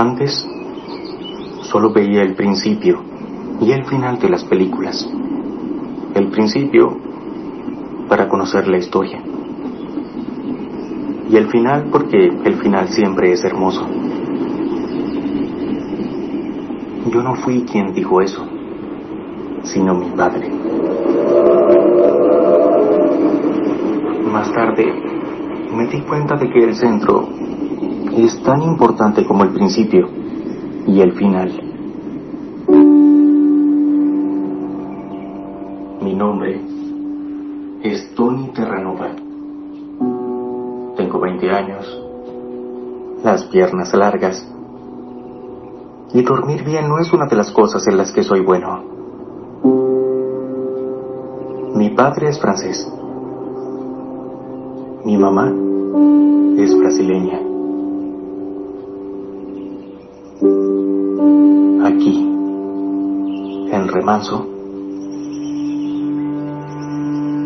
Antes solo veía el principio y el final de las películas. El principio para conocer la historia. Y el final porque el final siempre es hermoso. Yo no fui quien dijo eso, sino mi padre. Más tarde me di cuenta de que el centro es tan importante como el principio y el final. Mi nombre es Tony Terranova. Tengo 20 años, las piernas largas, y dormir bien no es una de las cosas en las que soy bueno. Mi padre es francés. Mi mamá es brasileña.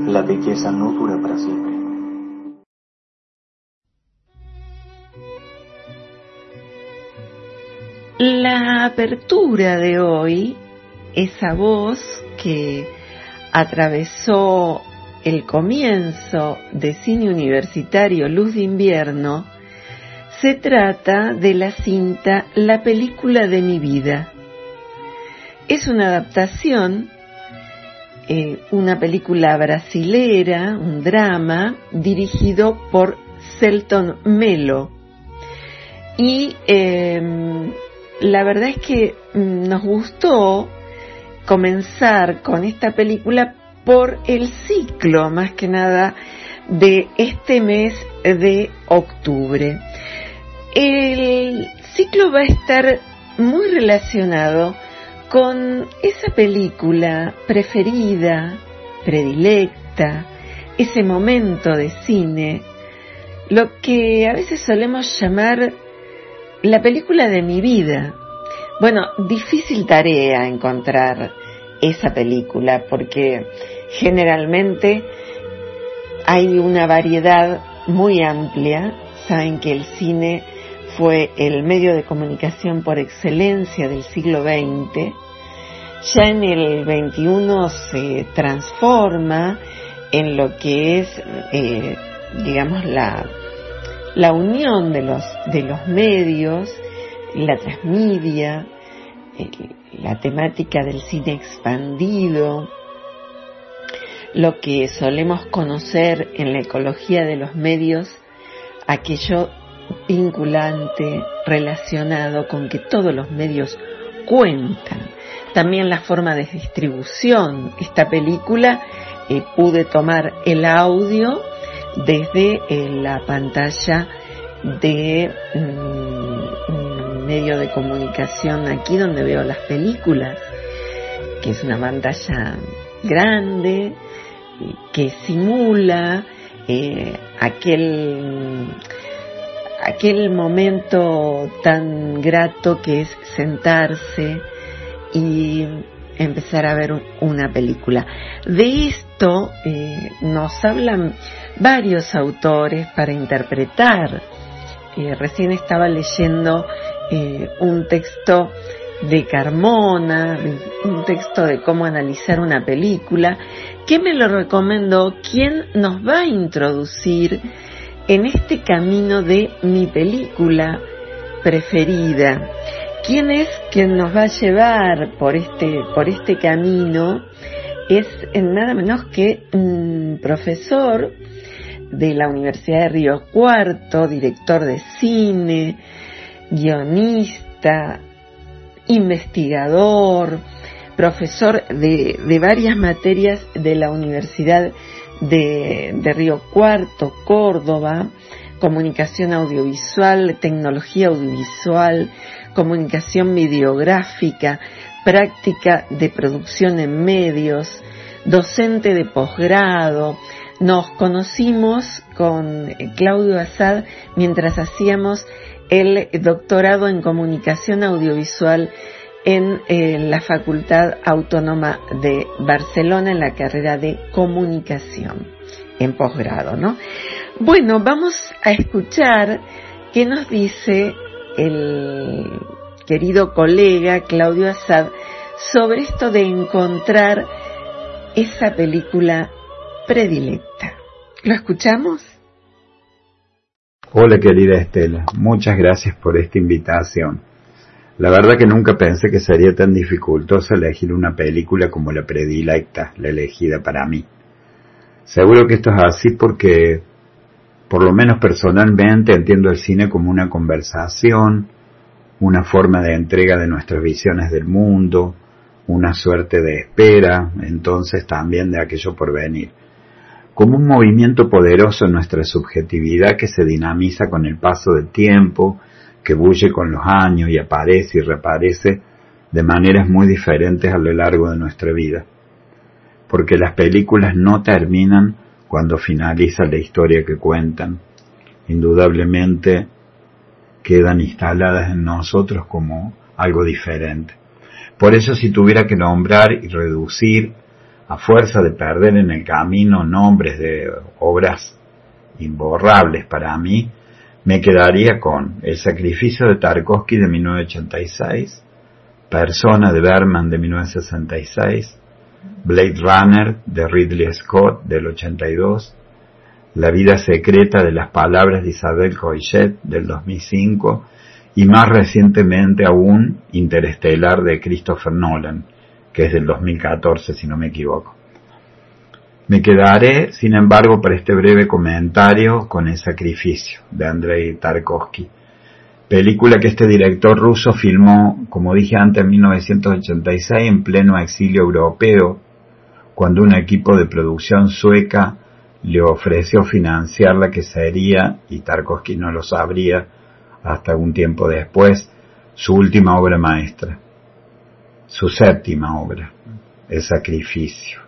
La belleza no dura para siempre. La apertura de hoy, esa voz que atravesó el comienzo de cine universitario Luz de Invierno, se trata de la cinta La película de mi vida. Es una adaptación, eh, una película brasilera, un drama, dirigido por Celton Melo. Y em, la verdad es que mm, nos gustó comenzar con esta película por el ciclo, más que nada, de este mes de octubre. El ciclo va a estar muy relacionado con esa película preferida, predilecta, ese momento de cine, lo que a veces solemos llamar la película de mi vida. Bueno, difícil tarea encontrar esa película porque generalmente hay una variedad muy amplia. Saben que el cine fue el medio de comunicación por excelencia del siglo XX. Ya en el XXI se transforma en lo que es, eh, digamos, la, la unión de los, de los medios, la transmedia, eh, la temática del cine expandido, lo que solemos conocer en la ecología de los medios, aquello vinculante, relacionado con que todos los medios cuentan. También la forma de distribución. Esta película eh, pude tomar el audio desde eh, la pantalla de mm, medio de comunicación aquí donde veo las películas, que es una pantalla grande, que simula eh, aquel aquel momento tan grato que es sentarse y empezar a ver una película. De esto eh, nos hablan varios autores para interpretar. Eh, recién estaba leyendo eh, un texto de Carmona, un texto de cómo analizar una película, que me lo recomendó quien nos va a introducir en este camino de mi película preferida. ¿Quién es quien nos va a llevar por este, por este camino? Es nada menos que un profesor de la Universidad de Río Cuarto, director de cine, guionista, investigador, profesor de, de varias materias de la Universidad de, de Río Cuarto, Córdoba, comunicación audiovisual, tecnología audiovisual, comunicación videográfica, práctica de producción en medios, docente de posgrado. Nos conocimos con Claudio Assad mientras hacíamos el doctorado en comunicación audiovisual en eh, la Facultad Autónoma de Barcelona en la carrera de comunicación en posgrado, ¿no? Bueno, vamos a escuchar qué nos dice el querido colega Claudio Assad sobre esto de encontrar esa película predilecta. ¿Lo escuchamos? Hola querida Estela, muchas gracias por esta invitación. La verdad que nunca pensé que sería tan dificultoso elegir una película como la predilecta, la elegida para mí. Seguro que esto es así porque, por lo menos personalmente, entiendo el cine como una conversación, una forma de entrega de nuestras visiones del mundo, una suerte de espera, entonces también de aquello por venir, como un movimiento poderoso en nuestra subjetividad que se dinamiza con el paso del tiempo, que bulle con los años y aparece y reaparece de maneras muy diferentes a lo largo de nuestra vida. Porque las películas no terminan cuando finaliza la historia que cuentan. Indudablemente quedan instaladas en nosotros como algo diferente. Por eso si tuviera que nombrar y reducir a fuerza de perder en el camino nombres de obras imborrables para mí, me quedaría con El sacrificio de Tarkovsky de 1986, Persona de Berman de 1966, Blade Runner de Ridley Scott del 82, La vida secreta de las palabras de Isabel Coixet del 2005 y más recientemente aún Interestelar de Christopher Nolan, que es del 2014 si no me equivoco. Me quedaré, sin embargo, para este breve comentario con El sacrificio de Andrei Tarkovsky, película que este director ruso filmó, como dije antes, en 1986 en pleno exilio europeo, cuando un equipo de producción sueca le ofreció financiar la que sería, y Tarkovsky no lo sabría hasta un tiempo después, su última obra maestra, su séptima obra, El sacrificio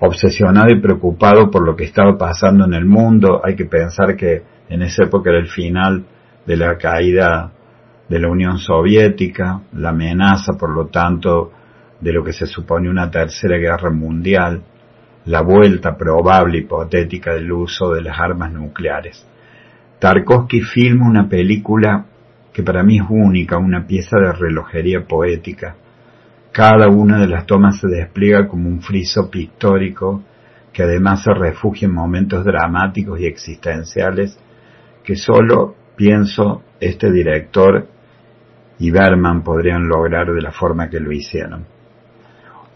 obsesionado y preocupado por lo que estaba pasando en el mundo. Hay que pensar que en esa época era el final de la caída de la Unión Soviética, la amenaza, por lo tanto, de lo que se supone una tercera guerra mundial, la vuelta probable hipotética del uso de las armas nucleares. Tarkovsky filma una película que para mí es única, una pieza de relojería poética, cada una de las tomas se despliega como un friso pictórico que además se refugia en momentos dramáticos y existenciales que solo, pienso, este director y Berman podrían lograr de la forma que lo hicieron.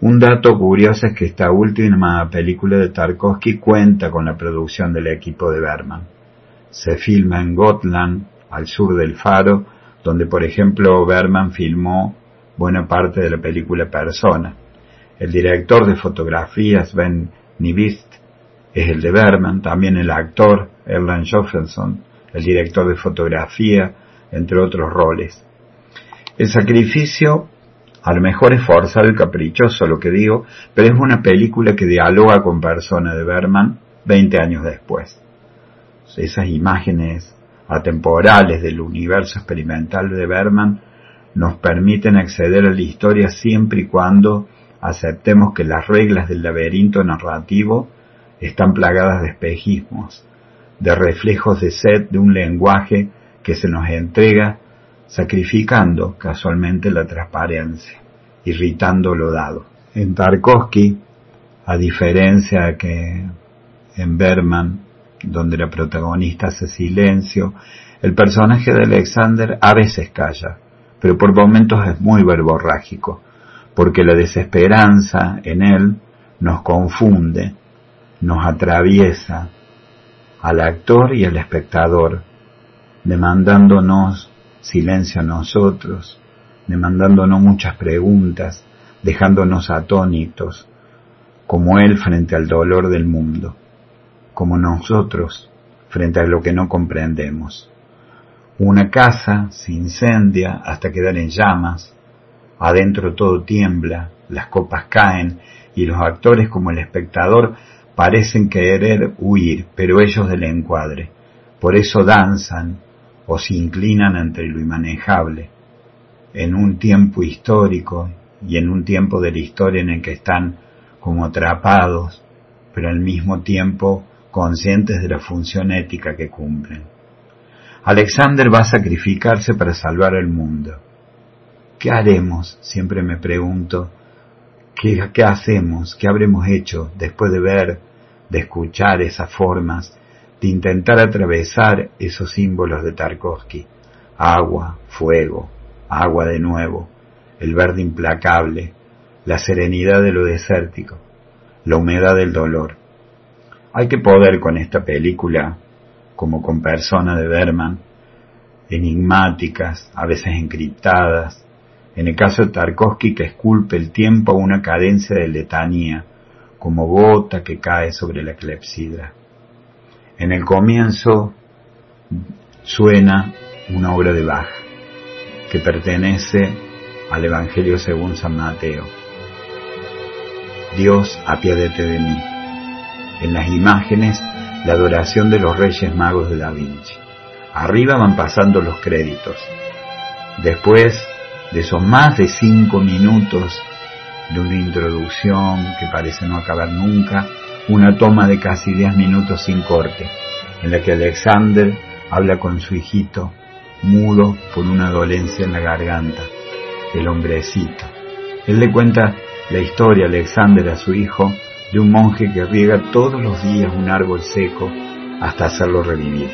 Un dato curioso es que esta última película de Tarkovsky cuenta con la producción del equipo de Berman. Se filma en Gotland, al sur del Faro, donde por ejemplo Berman filmó buena parte de la película Persona. El director de fotografía, Sven Nivist, es el de Berman, también el actor, Erland Johansson, el director de fotografía, entre otros roles. El sacrificio, a lo mejor es forzado y caprichoso lo que digo, pero es una película que dialoga con Persona de Berman 20 años después. Esas imágenes atemporales del universo experimental de Berman nos permiten acceder a la historia siempre y cuando aceptemos que las reglas del laberinto narrativo están plagadas de espejismos, de reflejos de sed de un lenguaje que se nos entrega sacrificando casualmente la transparencia, irritando lo dado. En Tarkovsky, a diferencia que en Berman, donde la protagonista hace silencio, el personaje de Alexander a veces calla, pero por momentos es muy verborrágico, porque la desesperanza en él nos confunde, nos atraviesa al actor y al espectador, demandándonos silencio a nosotros, demandándonos muchas preguntas, dejándonos atónitos, como Él frente al dolor del mundo, como nosotros frente a lo que no comprendemos. Una casa se incendia hasta quedar en llamas, adentro todo tiembla, las copas caen y los actores como el espectador parecen querer huir, pero ellos del encuadre. Por eso danzan o se inclinan ante lo inmanejable. En un tiempo histórico y en un tiempo de la historia en el que están como atrapados, pero al mismo tiempo conscientes de la función ética que cumplen. Alexander va a sacrificarse para salvar el mundo. ¿Qué haremos? Siempre me pregunto. ¿Qué, ¿Qué, hacemos? ¿Qué habremos hecho después de ver, de escuchar esas formas, de intentar atravesar esos símbolos de Tarkovsky? Agua, fuego, agua de nuevo, el verde implacable, la serenidad de lo desértico, la humedad del dolor. Hay que poder con esta película, como con Persona de Berman, enigmáticas, a veces encriptadas, en el caso de Tarkovsky que esculpe el tiempo a una cadencia de letanía, como gota que cae sobre la clepsidra. En el comienzo suena una obra de Bach, que pertenece al Evangelio según San Mateo. Dios, apiádate de mí. En las imágenes, la adoración de los Reyes Magos de Da Vinci. Arriba van pasando los créditos. Después de esos más de cinco minutos de una introducción que parece no acabar nunca, una toma de casi diez minutos sin corte, en la que Alexander habla con su hijito, mudo por una dolencia en la garganta, el hombrecito. Él le cuenta la historia Alexander a su hijo de un monje que riega todos los días un árbol seco hasta hacerlo revivir.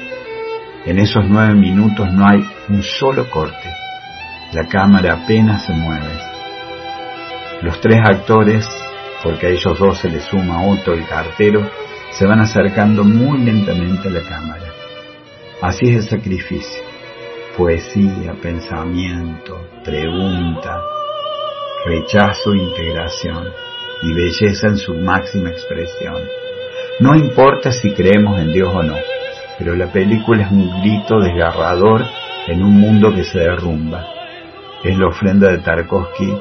En esos nueve minutos no hay un solo corte. La cámara apenas se mueve. Los tres actores, porque a ellos dos se les suma Otto el cartero, se van acercando muy lentamente a la cámara. Así es el sacrificio. Poesía, pensamiento, pregunta, rechazo, integración y belleza en su máxima expresión. No importa si creemos en Dios o no, pero la película es un grito desgarrador en un mundo que se derrumba. Es la ofrenda de Tarkovsky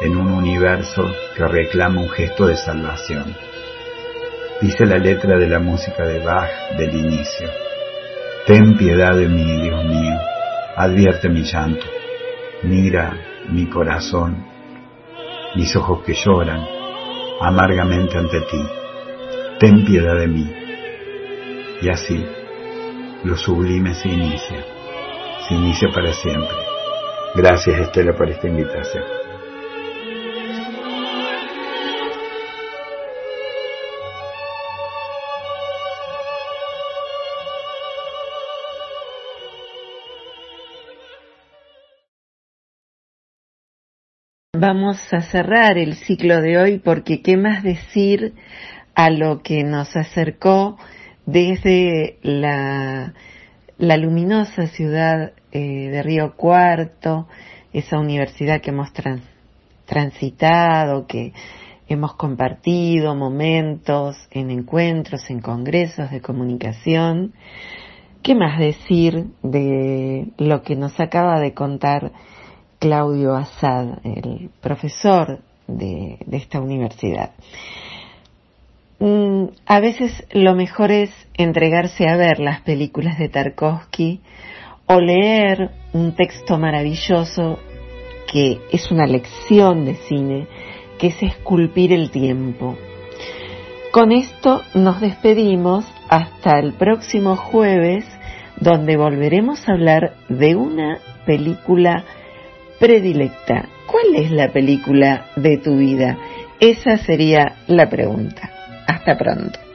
en un universo que reclama un gesto de salvación. Dice la letra de la música de Bach del inicio. Ten piedad de mí, Dios mío, advierte mi llanto, mira mi corazón mis ojos que lloran amargamente ante ti. Ten piedad de mí. Y así, lo sublime se inicia, se inicia para siempre. Gracias Estela por esta invitación. Vamos a cerrar el ciclo de hoy porque qué más decir a lo que nos acercó desde la, la luminosa ciudad eh, de Río Cuarto, esa universidad que hemos transitado, que hemos compartido momentos en encuentros, en congresos de comunicación. ¿Qué más decir de lo que nos acaba de contar Claudio Assad, el profesor de, esta universidad. Mm, a veces lo mejor es entregarse a ver las películas de Tarkovsky o leer un texto maravilloso que es una lección de cine, que es esculpir el tiempo. Con esto nos despedimos hasta el próximo jueves, donde volveremos a hablar de una película predilecta. ¿Cuál es la película de tu vida? Esa sería la pregunta. Hasta pronto.